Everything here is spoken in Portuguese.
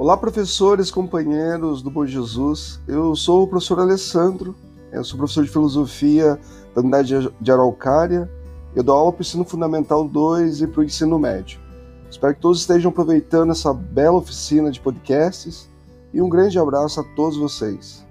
Olá, professores, companheiros do Bom Jesus. Eu sou o professor Alessandro, eu sou professor de filosofia da unidade de Araucária. Eu dou aula para o ensino fundamental 2 e para o ensino médio. Espero que todos estejam aproveitando essa bela oficina de podcasts e um grande abraço a todos vocês.